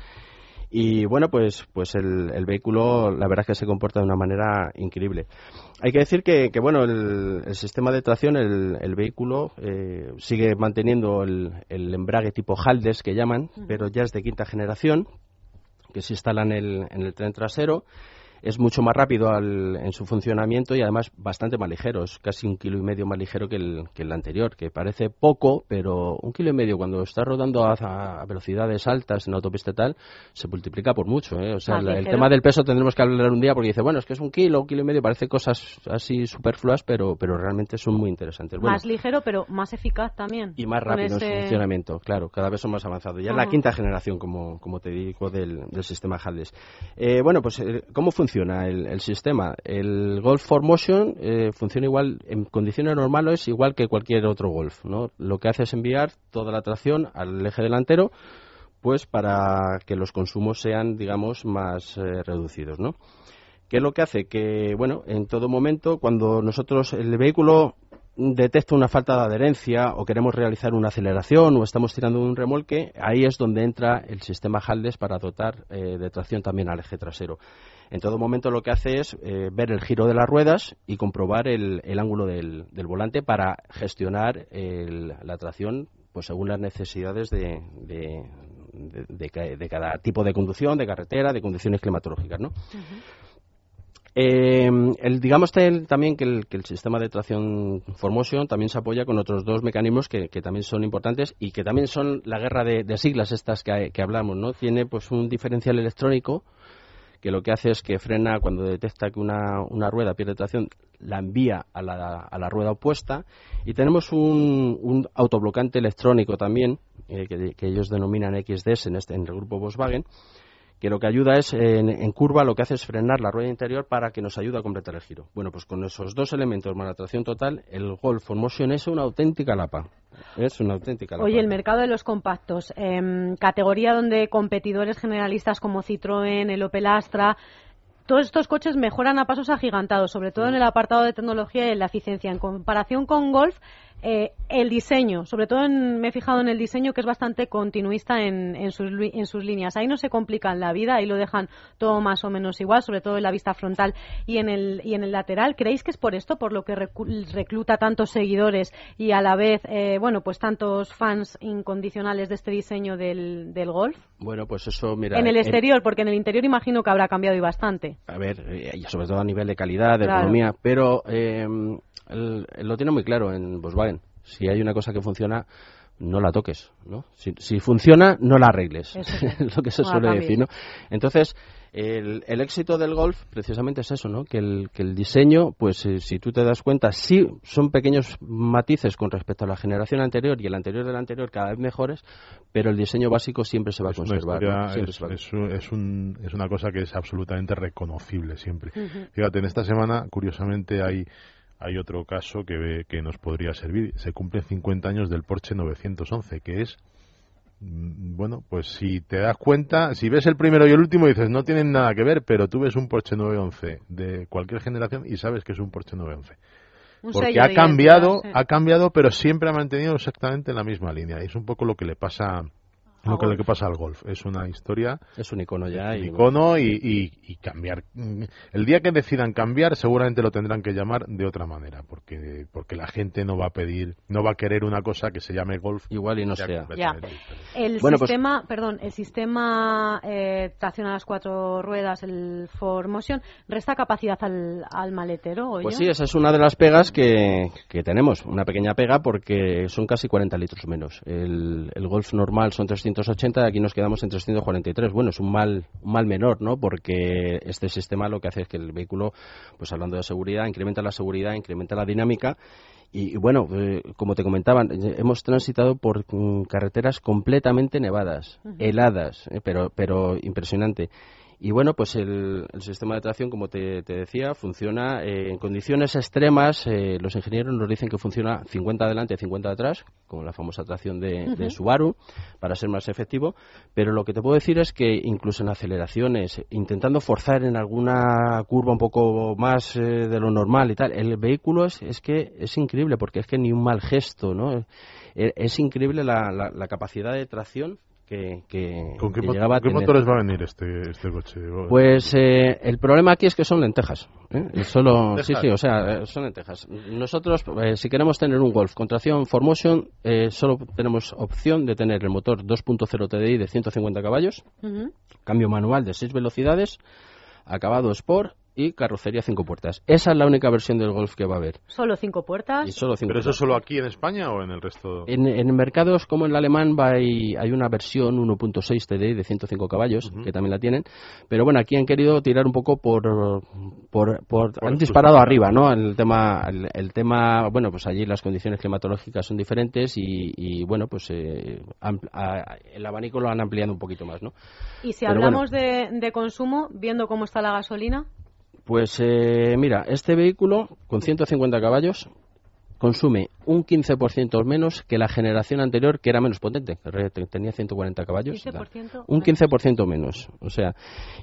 Y bueno, pues, pues el, el vehículo, la verdad es que se comporta de una manera increíble. Hay que decir que, que bueno, el, el sistema de tracción, el, el vehículo eh, sigue manteniendo el, el embrague tipo Haldes que llaman, pero ya es de quinta generación, que se instala en el, en el tren trasero. Es mucho más rápido al- en su funcionamiento y además bastante más ligero. Es casi un kilo y medio más ligero que el, que el anterior, que parece poco, pero un kilo y medio cuando está rodando a, a velocidades altas en autopista y tal, se multiplica por mucho. ¿eh? O sea, el tema del peso tendremos que hablar un día porque dice, bueno, es que es un kilo, un kilo y medio, parece cosas así superfluas, pero, pero realmente son muy interesantes. Bueno, Más ligero, pero más eficaz también. y más rápido en su funcionamiento, claro, cada vez son más avanzados. Ya es la quinta generación, como, como te digo, del, del sistema Haldes. Eh, bueno, pues, eh, ¿cómo funciona el, el sistema? El Golf 4Motion eh, funciona igual, en condiciones normales, igual que cualquier otro Golf, ¿no? Lo que hace es enviar toda la tracción al eje delantero, pues para que los consumos sean, digamos, más eh, reducidos, ¿no? ¿Qué es lo que hace? Que, bueno, en todo momento, cuando nosotros, el vehículo detecta una falta de adherencia o queremos realizar una aceleración o estamos tirando un remolque, ahí es donde entra el sistema Haldes para dotar eh, de tracción también al eje trasero. En todo momento lo que hace es eh, ver el giro de las ruedas y comprobar el, el ángulo del, del volante para gestionar el- la tracción pues según las necesidades de, de- de- de ca- de cada tipo de conducción, de carretera, de condiciones climatológicas, ¿no? Eh, el, digamos también que el, que el sistema de tracción Formotion también se apoya con otros dos mecanismos que, que también son importantes y que también son la guerra de, de siglas estas que, que hablamos, ¿no? Tiene pues un diferencial electrónico que lo que hace es que frena cuando detecta que una, una rueda pierde tracción, la envía a la, a la rueda opuesta. Y tenemos un, un autoblocante electrónico también eh, que, ellos denominan XDS en, este, en el grupo Volkswagen que lo que ayuda es, en, en curva, lo que hace es frenar la rueda interior para que nos ayude a completar el giro. Bueno, pues con esos dos elementos más la tracción total, el Golf Motion es una auténtica lapa. Es una auténtica lapa. Oye, el mercado de los compactos, em, categoría donde competidores generalistas como Citroën, el Opel Astra, todos estos coches mejoran a pasos agigantados, sobre todo en el apartado de tecnología y en la eficiencia. En comparación con Golf, eh, el diseño, sobre todo en- me he fijado en el diseño que es bastante continuista en, en sus, en sus líneas. Ahí no se complican la vida, ahí lo dejan todo más o menos igual, sobre todo en la vista frontal y en el, y en el lateral. ¿Creéis que es por esto, por lo que recluta tantos seguidores y a la vez, eh, bueno, pues tantos fans incondicionales de este diseño del, del Golf? Bueno, pues eso, mira. en el en- exterior, porque en el interior imagino que habrá cambiado y bastante. a ver, eh, y sobre todo a nivel de calidad, de Claro. ergonomía, pero eh, él lo tiene muy claro en Volkswagen. Si hay una cosa que funciona, no la toques, ¿no? Si, si funciona, no la arregles. Es lo que se suele decir, ¿no? Entonces, el, el éxito del Golf precisamente es eso, ¿no? Que el, que el diseño, pues eh, si tú te das cuenta, sí son pequeños matices con respecto a la generación anterior y el anterior del anterior cada vez mejores, pero el diseño básico siempre se va a conservar. es, se va a es un- es un- es una cosa que es absolutamente reconocible siempre. Fíjate, en esta semana, curiosamente, hay, hay otro caso que, que nos podría servir. Se cumplen 50 años del Porsche 911, que es, mm, bueno, pues si te das cuenta, si ves el primero y el último, dices, no tienen nada que ver, pero tú ves un Porsche 911 de cualquier generación y sabes que es un Porsche 911. Un Porque ha cambiado, ha cambiado, pero siempre ha mantenido exactamente la misma línea. Y es un poco lo que le pasa, lo que Golf. le pasa al golf. Es una historia, Es un icono ya. un y, icono y, y- y cambiar. El día que decidan cambiar, seguramente lo tendrán que llamar de otra manera, porque porque la gente no va a pedir, no va a querer una cosa que se llame golf. Igual y no sea diferente. El Bueno, pues- sistema, perdón, el sistema eh, tracción a las cuatro ruedas, el Ford Motion, resta capacidad al, al maletero, ¿o Pues yo? sí, esa es una de las pegas que, que tenemos, una pequeña pega porque son casi 40 litros menos. El, el Golf normal son 380 y aquí nos quedamos en 343. Bueno, es un mal, un mal menor, ¿no? Porque este sistema lo que hace es que el vehículo, pues hablando de seguridad, incrementa la seguridad, incrementa la dinámica y, y bueno, eh, como te comentaban, eh, hemos transitado por mm, carreteras completamente nevadas, heladas, eh, pero, pero impresionante. Y bueno, pues el, el sistema de tracción, como te, te decía, funciona eh, en condiciones extremas. eh, los ingenieros nos dicen que funciona 50 adelante, 50 atrás, como la famosa tracción de, de Subaru, para ser más efectivo. Pero lo que te puedo decir es que incluso en aceleraciones, intentando forzar en alguna curva un poco más eh, de lo normal y tal, el vehículo es, es que es increíble, porque es que ni un mal gesto, ¿no? Eh, Es increíble la, la- la capacidad de tracción que, que, ¿Con qué, que llegaba con qué motores va a venir este, este coche? Pues eh, el problema aquí es que son lentejas. ¿eh? Solo, sí, sí, o sea, eh, son lentejas. Nosotros, eh, si queremos tener un Golf con tracción 4Motion, eh, solo tenemos opción de tener el motor 2.0 TDI de 150 caballos, Ujú. cambio manual de 6 velocidades, acabado Sport y carrocería 5 puertas. Esa es la única versión del Golf que va a haber. Solo cinco puertas. Y solo cinco ¿Pero eso solo aquí en España o en el resto? En, en mercados como el alemán va hay, hay una versión 1.6 TDI de 105 caballos, que también la tienen. Pero bueno, aquí han querido tirar un poco por... por, por- han disparado arriba, ¿no? El tema, el, el tema, bueno, pues allí las condiciones climatológicas son diferentes y, y, bueno, pues eh, ampl- a- el abanico lo han ampliado un poquito más, ¿no? Y si Pero hablamos de, de consumo, viendo cómo está la gasolina, Pues eh, mira, este vehículo con 150 caballos consume un 15% menos que la generación anterior, que era menos potente, que tenía 140 caballos. 15% Un menos. 15% menos. O sea,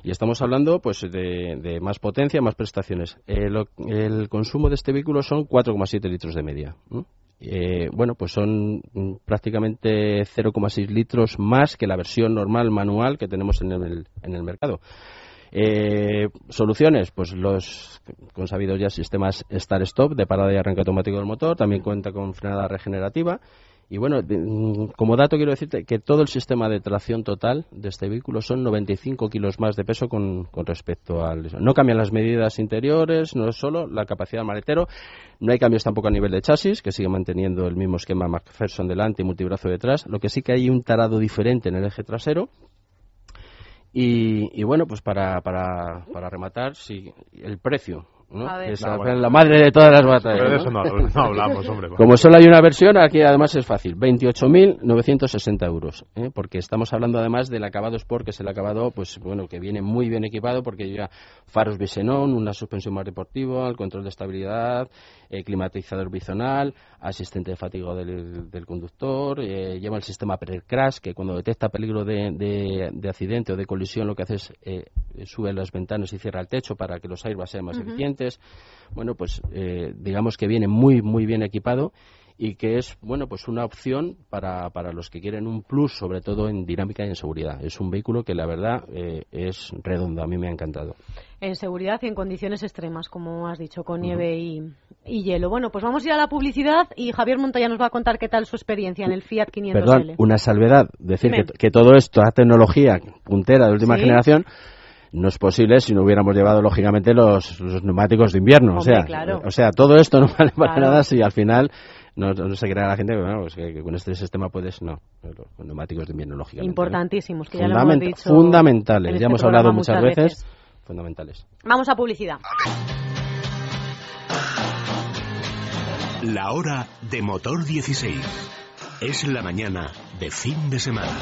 y estamos hablando pues de, de más potencia, más prestaciones. Eh, lo- el consumo de este vehículo son 4,7 litros de media. Eh, bueno, pues son mm, prácticamente 0,6 litros más que la versión normal manual que tenemos en el, en el mercado. Eh, soluciones, pues los consabidos ya sistemas Start-Stop de parada y arranque automático del motor, también cuenta con frenada regenerativa. Y bueno, mm, como dato quiero decirte que todo el sistema de tracción total de este vehículo son 95 kilos más de peso con, con respecto al... No cambian las medidas interiores, no es solo la capacidad del maletero, no hay cambios tampoco a nivel de chasis, que sigue manteniendo el mismo esquema McPherson delante y multibrazo detrás, lo que sí que hay un tarado diferente en el eje trasero, y, y bueno, pues para, para, para rematar, sí, el precio. ¿No? A ver. Que es No, la- bueno. la madre de todas las batallas. Pero de eso no, no hablamos, hombre. Como solo hay una versión, aquí además es fácil. 28.960 euros. ¿eh? Porque estamos hablando además del acabado Sport, que es el acabado, pues bueno, que viene muy bien equipado porque lleva faros Bisenon, una suspensión más deportiva, el control de estabilidad, eh, climatizador bizonal, asistente de fatiga del, del conductor, eh, lleva el sistema pre-crash, que cuando detecta peligro de, de- de accidente o de colisión lo que hace es eh, sube las ventanas y cierra el techo para que los airbags sean más eficientes. Bueno, pues eh, digamos que viene muy, muy bien equipado y que es bueno pues una opción para, para los que quieren un plus sobre todo en dinámica y en seguridad es un vehículo que la verdad eh, es redondo a mí me ha encantado En seguridad y en condiciones extremas, como has dicho, con nieve y, y hielo. Bueno, pues vamos a ir a la publicidad y Javier Montoya nos va a contar qué tal su experiencia en el Fiat 500L. perdón una salvedad decir que, que todo esto la tecnología puntera de última Sí. generación no es posible si no hubiéramos llevado lógicamente los, los neumáticos de invierno o sea claro. o sea todo esto no vale para Claro. nada si al final no, no se crea la gente que, bueno, pues que, que con este sistema puedes no los neumáticos de invierno lógicamente ¿no? Importantísimos, que ya lo hemos dicho. fundamentales en ya este hemos hablado muchas veces fundamentales Vamos a publicidad. La hora de motor 16. Es la mañana de fin de semana.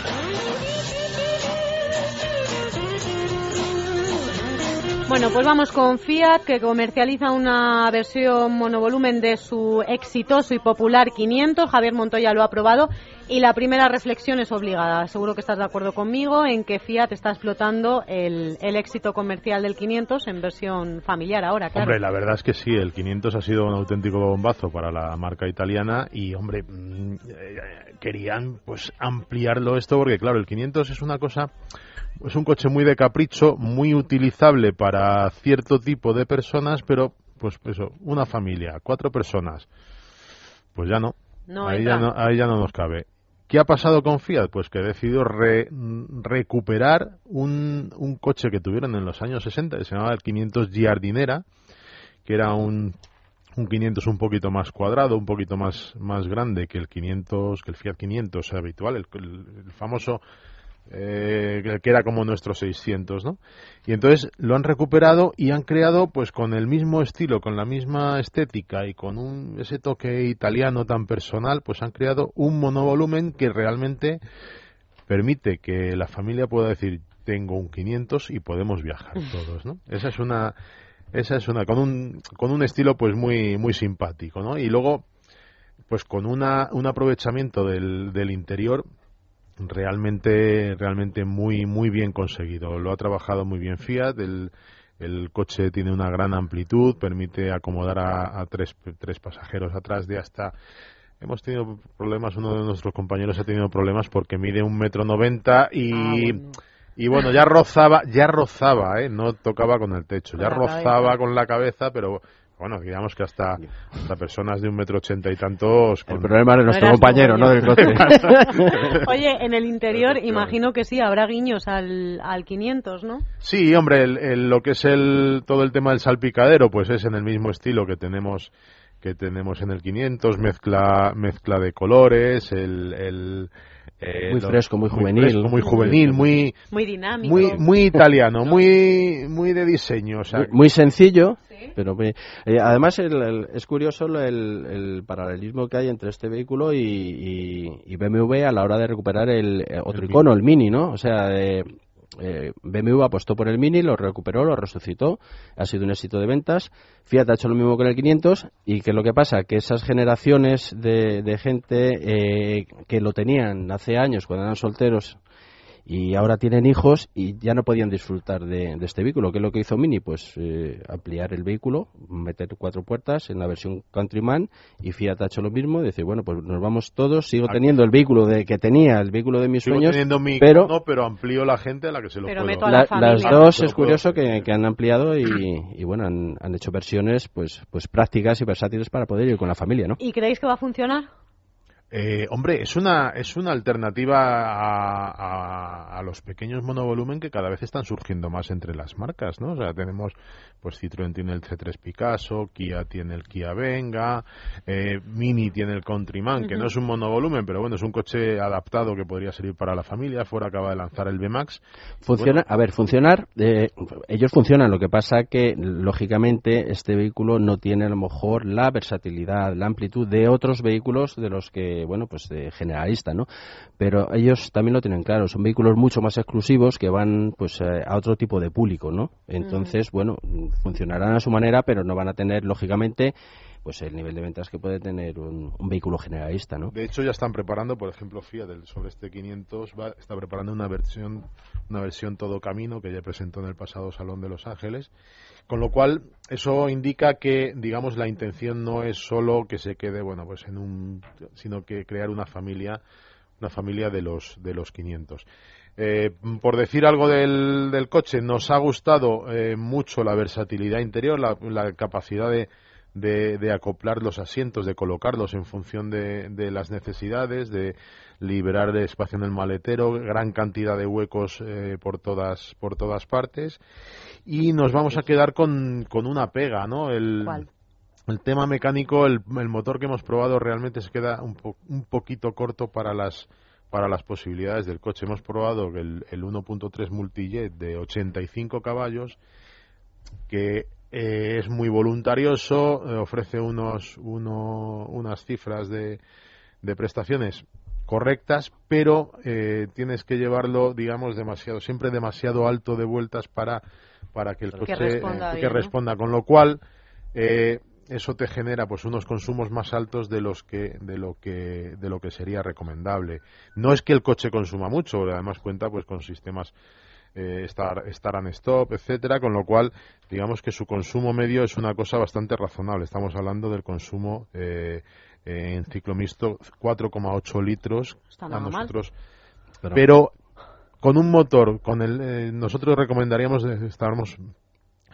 Bueno, pues vamos con Fiat, que comercializa una versión monovolumen de su exitoso y popular 500. Javier Montoya lo ha probado. Y la primera reflexión es obligada. Seguro que estás de acuerdo conmigo en que Fiat está explotando el, el éxito comercial del 500 en versión familiar ahora, claro. Hombre, la verdad es que sí, el 500 ha sido un auténtico bombazo para la marca italiana y, hombre, mm, eh, querían pues ampliarlo esto porque, claro, el 500 es una cosa, es un coche muy de capricho, muy utilizable para cierto tipo de personas, pero, pues eso, una familia, cuatro personas, pues ya no. No ahí, ya no ahí ya no nos cabe. ¿Qué ha pasado con Fiat? Pues que decidió re- recuperar un, un coche que tuvieron en los años 60, que se llamaba el 500 Giardinera, que era un, un 500 un poquito más cuadrado, un poquito más, más grande que el 500, que el Fiat 500 habitual, el, el- el famoso eh, que- era como nuestro 600, ¿no? Y entonces lo han recuperado y han creado, pues con el mismo estilo, con la misma estética y con un, ese toque italiano tan personal, pues han creado un monovolumen que realmente permite que la familia pueda decir tengo un 500 y podemos viajar todos, ¿no? Esa es una esa es una con un con un estilo pues muy muy simpático, ¿no? Y luego pues con una un aprovechamiento del, del interior realmente realmente muy muy bien conseguido. Lo ha trabajado muy bien Fiat, el el coche tiene una gran amplitud, permite acomodar a, a tres, tres pasajeros atrás de hasta Hemos tenido problemas, uno de nuestros compañeros ha tenido problemas porque mide un metro noventa y, Ah, bueno. y bueno, ya rozaba, ya rozaba, ¿eh? no tocaba con el techo, Con ya rozaba cabeza. con la cabeza, pero bueno, digamos que hasta, hasta personas de un metro ochenta y tantos... el con- problema es de nuestro tú, compañero no coño. del coche. Oye, en el interior imagino que sí, habrá guiños al, al 500, ¿no? Sí, hombre, el- el- lo que es el todo el tema del salpicadero, pues es en el mismo estilo que tenemos que tenemos en el 500, mezcla mezcla de colores, el, el eh, Muy fresco, muy juvenil. fresco, muy juvenil, muy Muy dinámico. muy muy italiano, muy muy de diseño, o sea, muy, muy sencillo pero muy- eh, además el- el- es curioso el, el paralelismo que hay entre este vehículo y, y- y BMW a la hora de recuperar el eh, otro El icono el Mini no o sea eh, eh, BMW apostó por el Mini, lo recuperó, lo resucitó, ha sido un éxito de ventas. Fiat ha hecho lo mismo con el 500 y que lo que pasa que esas generaciones de, gente eh, que lo tenían hace años cuando eran solteros y ahora tienen hijos y ya no podían disfrutar de, de este vehículo. ¿Qué es lo que hizo Mini? Pues eh, ampliar el vehículo, meter cuatro puertas en la versión Countryman y Fiat ha hecho lo mismo. Dice, bueno, pues nos vamos todos, sigo teniendo el vehículo de que tenía, el vehículo de mis sigo sueños, teniendo mi pero icono, pero amplío la gente a la que se lo Pero puedo. meto a la- la familia. las dos es curioso que, que han ampliado y, y bueno, han, han hecho versiones pues pues prácticas y versátiles para poder ir con la familia, ¿no? ¿Y creéis que va a funcionar? Eh, hombre, es una, es una alternativa a, a- a los pequeños monovolumen que cada vez están surgiendo más entre las marcas, ¿no? O sea, tenemos, pues Citroën tiene el C3 Picasso, Kia tiene el Kia Venga, eh, Mini tiene el Countryman, que no es un monovolumen, pero bueno, es un coche adaptado que podría servir para la familia. Fuera acaba de lanzar el VMAX. Funciona, a ver, funcionar, eh, ellos funcionan, lo que pasa que, lógicamente, este vehículo no tiene a lo mejor la versatilidad, la amplitud de otros vehículos de los que, bueno, pues de generalista, ¿no? Pero ellos también lo tienen claro, son vehículos mucho más exclusivos que van, pues, eh, a otro tipo de público, ¿no? Entonces, bueno, funcionarán a su manera, pero no van a tener, lógicamente, pues el nivel de ventas que puede tener un, un vehículo generalista, ¿no? De hecho, ya están preparando, por ejemplo, Fiat del- sobre este 500 va- está preparando una versión, una versión todo camino que ya presentó en el pasado Salón de Los Ángeles. Con lo cual, eso indica que, digamos, la intención no es solo que se quede, bueno, pues en un, sino que crear una familia, una familia de los de los 500. Eh, por decir algo del, del coche, nos ha gustado eh, mucho la versatilidad interior, la, la capacidad de, de, de acoplar los asientos, de colocarlos en función de, de las necesidades, de liberar espacio en el maletero, gran cantidad de huecos eh, por todas por todas partes y nos vamos a quedar con, con una pega, ¿no? El, ¿Cuál? el tema mecánico, el, el motor que hemos probado realmente se queda un, po- un poquito corto para las para las posibilidades del coche. Hemos probado el, el 1.3 Multijet de 85 caballos, que eh, es muy voluntarioso, eh, ofrece unos, uno- unas cifras de, de prestaciones correctas, pero eh, tienes que llevarlo, digamos, demasiado, siempre demasiado alto de vueltas para, para que el Que coche responda eh, que responda. Con lo cual, eh, eso te genera pues unos consumos más altos de los que de lo que de lo que sería recomendable. No es que el coche consuma mucho además cuenta pues con sistemas eh, estar estar and stop etcétera con lo cual digamos que su consumo medio es una cosa bastante razonable. Estamos hablando del consumo eh, eh, en ciclo mixto 4,8 litros Está a nosotros. Pero- pero con un motor con el eh, nosotros recomendaríamos estábamos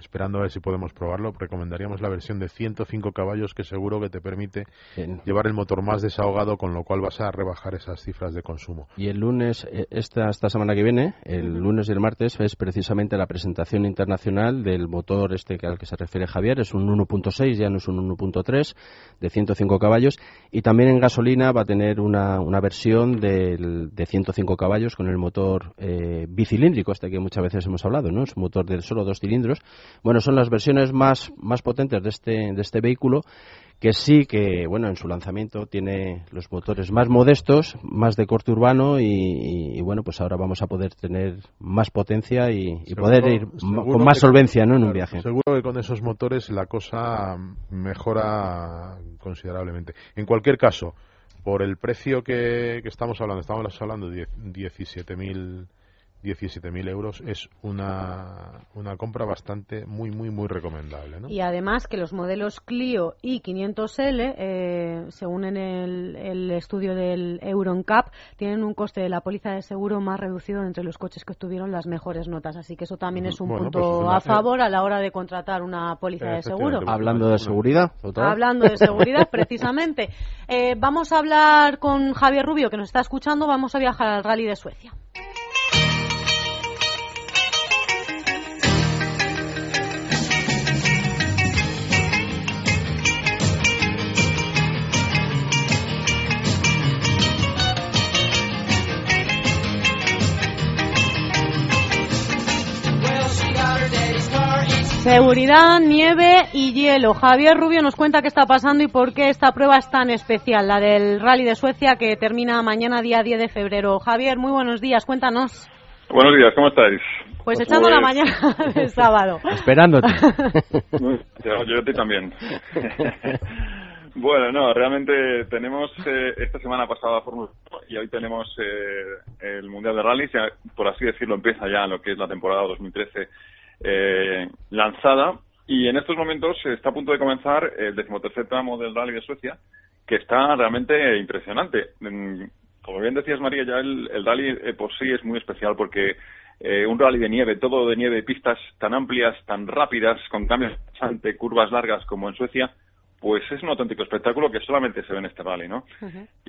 esperando a ver si podemos probarlo recomendaríamos la versión de 105 caballos que seguro que te permite Bien. llevar el motor más desahogado con lo cual vas a rebajar esas cifras de consumo Y el lunes, eh, esta, esta semana que viene, el lunes y el martes, es precisamente la presentación internacional del motor este que al que se refiere Javier. Es un 1.6, ya no es un 1.3, de 105 caballos. Y también en gasolina va a tener una, una versión del, de 105 caballos con el motor eh, bicilíndrico, este que muchas veces hemos hablado, ¿no? Es un motor de solo dos cilindros. Bueno, son las versiones más, más potentes de este, de este vehículo que sí que bueno en su lanzamiento tiene los motores más modestos más de corte urbano y, y- y, bueno pues ahora vamos a poder tener más potencia y, y Seguro- poder ir con más que- solvencia ¿no? en un viaje seguro que con esos motores la cosa mejora considerablemente en cualquier caso por el precio que, que estamos hablando estamos hablando de 17.000 17.000 euros es una, una compra bastante muy muy muy recomendable ¿no? Y además que los modelos Clio y 500L, eh, según en el, el estudio del EuronCap, tienen un coste de la póliza de seguro más reducido entre los coches que obtuvieron las mejores notas. Así que eso también es un Bueno, punto pues es una- a favor a la hora de contratar una póliza de seguro. Efectivamente. hablando de seguridad. Hablando de seguridad, precisamente. Eh, vamos a hablar con Javier Rubio, que nos está escuchando. Vamos a viajar al Rally de Suecia. Seguridad, nieve y hielo. Javier Rubio nos cuenta qué está pasando y por qué esta prueba es tan especial, la del Rally de Suecia que termina mañana día 10 de febrero. Javier, muy buenos días, cuéntanos. Buenos días, ¿cómo estáis? Pues echando la pues- mañana del sábado. esperándote Yo, yo a ti también. bueno, no, realmente tenemos eh, esta semana pasada Fórmula 1 y hoy tenemos eh, el Mundial de Rallys, ya, por así decirlo, empieza ya lo que es la temporada 2013 eh, lanzada y en estos momentos está a punto de comenzar el decimotercer tramo del Rally de Suecia que está realmente impresionante. Mm, Como bien decías, María, ya el, el rally eh, por sí es muy especial porque eh, un rally de nieve, todo de nieve, pistas tan amplias, tan rápidas, con cambios ante curvas largas como en Suecia, pues es un auténtico espectáculo que solamente se ve en este rally, ¿no?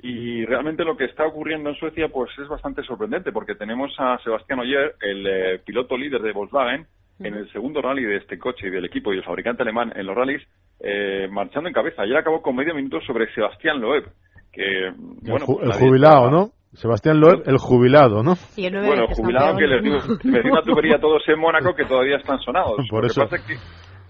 Y realmente lo que está ocurriendo en Suecia, pues es bastante sorprendente, porque tenemos a Sebastián Oyer, el eh, piloto líder de Volkswagen, en el segundo rally de este coche y del equipo y el fabricante alemán en los rallies, eh, marchando en cabeza. Ayer acabó con medio minuto sobre Sebastián Loeb, que, bueno... el, jubilado. ¿no? Sebastián Loeb, el jubilado, ¿no? Y el Bueno, veces jubilado que les digo, me dio una tubería a todos en Mónaco que todavía están sonados. Por Lo eso. que pasa es que,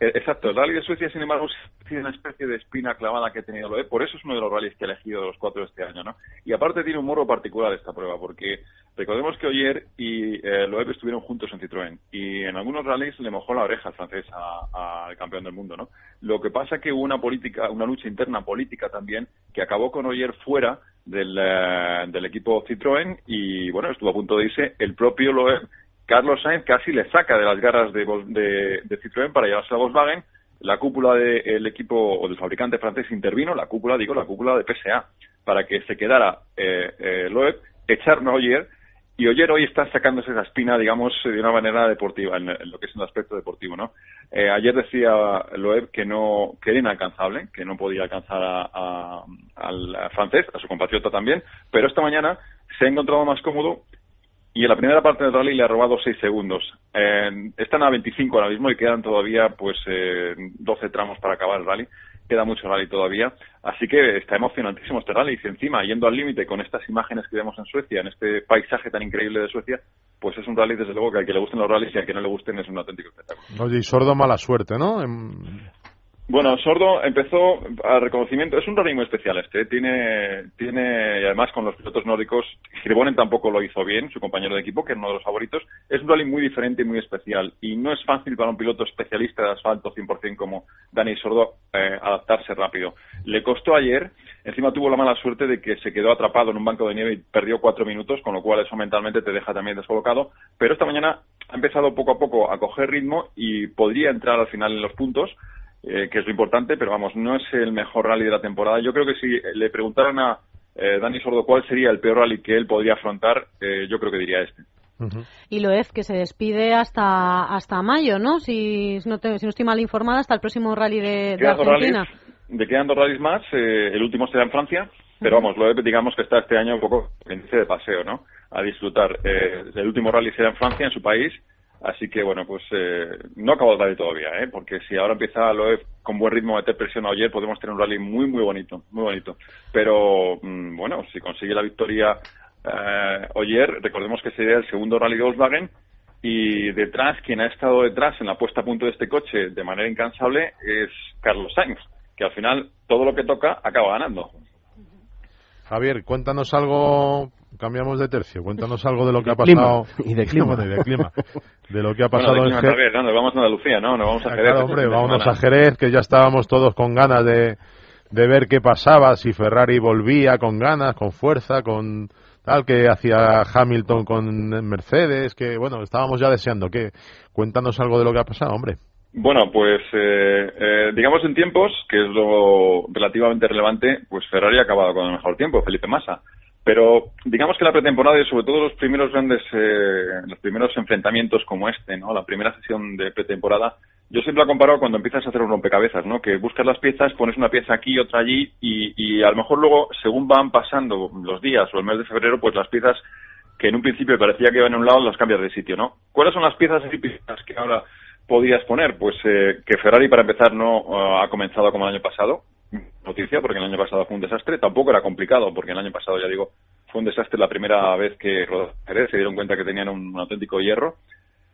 eh, exacto, el rally de Suecia, sin embargo, tiene una especie de espina clavada que ha tenido Loeb, por eso es uno de los rallies que ha elegido de los cuatro este año, ¿no? Y aparte tiene un morro particular esta prueba, porque recordemos que Oyer y eh, Loeb estuvieron juntos en Citroën, y en algunos rallies le mojó la oreja al francés al campeón del mundo, ¿no? Lo que pasa que hubo una política, una lucha interna política también, que acabó con Oyer fuera del, eh, del equipo Citroën y bueno, estuvo a punto de irse el propio Loeb. Carlos Sainz casi le saca de las garras de, de, de Citroën para llevarse a Volkswagen. La cúpula del equipo o del fabricante francés intervino, la cúpula, digo, la cúpula de PSA, para que se quedara eh, eh, Loeb, echarnos a Oyer y Oyer hoy está sacándose esa espina, digamos, de una manera deportiva, en, lo que es el aspecto deportivo, ¿no? Eh, ayer decía Loeb que no, que era inalcanzable, que no podía alcanzar a- al francés, a su compatriota también, pero esta mañana se ha encontrado más cómodo y en la primera parte del rally le ha robado 6 segundos. Eh, están a 25 ahora mismo y quedan todavía pues eh, 12 tramos para acabar el rally. Queda mucho rally todavía. Así que está emocionantísimo este rally. Y encima, yendo al límite con estas imágenes que vemos en Suecia, en este paisaje tan increíble de Suecia, pues es un rally desde luego que al que le gusten los rallies y al que no le gusten es un auténtico espectáculo. Oye, y sordo mala suerte, ¿no? Bueno, Sordo empezó a reconocimiento. Es un muy especial este. Tiene, tiene, y además con los pilotos nórdicos, Girbonen tampoco lo hizo bien, su compañero de equipo, que es uno de los favoritos. Es un rally muy diferente y muy especial. Y no es fácil para un piloto especialista de asfalto 100% como Dani Sordo eh, adaptarse rápido. Le costó ayer, encima tuvo la mala suerte de que se quedó atrapado en un banco de nieve y perdió cuatro minutos, con lo cual eso mentalmente te deja también descolocado. Pero esta mañana ha empezado poco a poco a coger ritmo y podría entrar al final en los puntos eh, que es lo importante, pero vamos, no es el mejor rally de la temporada. Yo creo que si le preguntaran a eh, Dani Sordo cuál sería el peor rally que él podría afrontar, eh, yo creo que diría este. Y Loeb que se despide hasta hasta mayo, ¿no? Si no, te- si no estoy mal informada, hasta el próximo rally de, de Quedan dos Argentina. rallies, de quedan dos rallies más, eh, el último será en Francia, pero vamos, lo digamos que está este año un poco en índice de paseo, ¿no? A disfrutar. Eh, el último rally será en Francia, en su país, así que bueno, pues eh, no acabo rally todavía, ¿eh? Porque si ahora empieza Loeb con buen ritmo a meter presión a Oyer, podemos tener un rally muy, muy bonito, muy bonito. Pero mm, bueno, si consigue la victoria eh, recordemos que sería el segundo rally de Volkswagen, y detrás, quien ha estado detrás en la puesta a punto de este coche de manera incansable es Carlos Sainz, que al final todo lo que toca acaba ganando. Javier, cuéntanos algo, cambiamos de tercio, cuéntanos algo de lo que ha clima, pasado. y de clima. Bueno, y de clima. De lo que ha Bueno, pasado en Jerez. vez, ¿no? Nos vamos a Andalucía, ¿no? Nos vamos a Ah, Jerez. claro, hombre, vámonos a Jerez, que ya estábamos todos con ganas de, de ver qué pasaba, si Ferrari volvía con ganas, con fuerza, con tal que hacía Hamilton con Mercedes, que bueno, estábamos ya deseando. que Cuéntanos algo de lo que ha pasado, hombre. Bueno, pues eh, eh, digamos en tiempos, que es lo relativamente relevante, pues Ferrari ha acabado con el mejor tiempo, Felipe Massa. Pero digamos que la pretemporada y sobre todo los primeros grandes, eh, los primeros enfrentamientos como este, ¿no? La primera sesión de pretemporada, yo siempre la comparo cuando empiezas a hacer un rompecabezas, ¿no? Que buscas las piezas, pones una pieza aquí, otra allí y, y a lo mejor luego, según van pasando los días o el mes de febrero, pues las piezas que en un principio parecía que iban a un lado las cambias de sitio, ¿no? ¿Cuáles son las piezas que ahora podías poner? Pues eh, que Ferrari, para empezar, no eh, ha comenzado como el año pasado. Noticia, porque el año pasado fue un desastre. Tampoco era complicado, porque el año pasado, ya digo, fue un desastre la primera vez que Jerez. Se dieron cuenta que tenían un, auténtico hierro.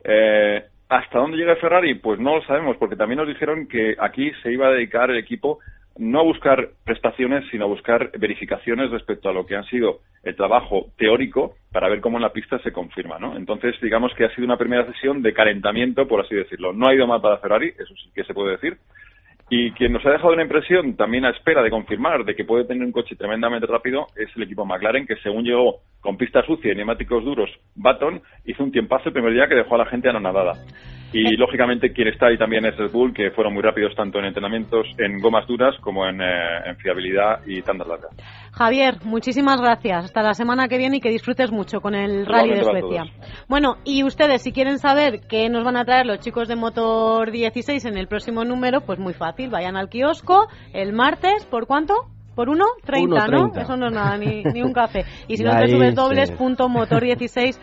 Eh, ¿Hasta dónde llega Ferrari? Pues no lo sabemos, porque también nos dijeron que aquí se iba a dedicar el equipo no a buscar prestaciones, sino a buscar verificaciones respecto a lo que han sido el trabajo teórico para ver cómo en la pista se confirma, ¿no? Entonces, digamos que ha sido una primera sesión de calentamiento, por así decirlo. No ha ido mal para Ferrari, eso sí que se puede decir. Y quien nos ha dejado una impresión también a espera de confirmar de que puede tener un coche tremendamente rápido es el equipo McLaren, que según llegó con pista sucia y neumáticos duros, Baton hizo un tiempazo el primer día que dejó a la gente anonadada. Y lógicamente quien está ahí también es Red Bull, que fueron muy rápidos tanto en entrenamientos en gomas duras como en, eh, en fiabilidad y tandas largas. Javier, muchísimas gracias. Hasta la semana que viene y que disfrutes mucho con el rally de Suecia. Bueno, y ustedes, si quieren saber qué nos van a traer los chicos de Motor 16 en el próximo número, pues muy fácil. Vayan al kiosco el martes. ¿Por cuánto? por uno, 30, ¿no? Eso no es nada, ni, ni un café. Y si no, te subes dobles, punto motor 16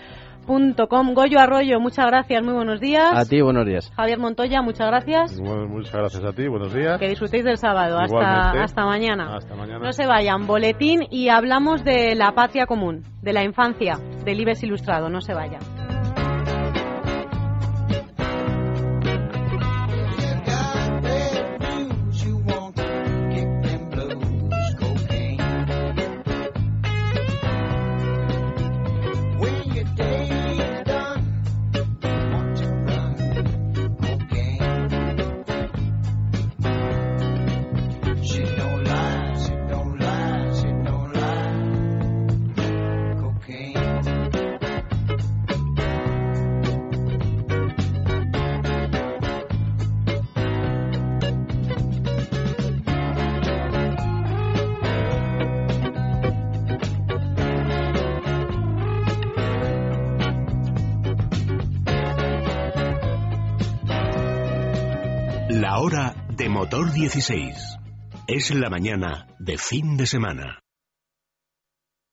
.com. Goyo Arroyo, muchas gracias, muy buenos días. A ti, buenos días. Javier Montoya, muchas gracias. Muchas gracias a ti, buenos días. Que disfrutéis del sábado, hasta, hasta, mañana. hasta mañana. No se vayan, boletín y hablamos de la patria común, de la infancia, del IBES Ilustrado, no se vayan. Motor 16. Es la mañana de fin de semana.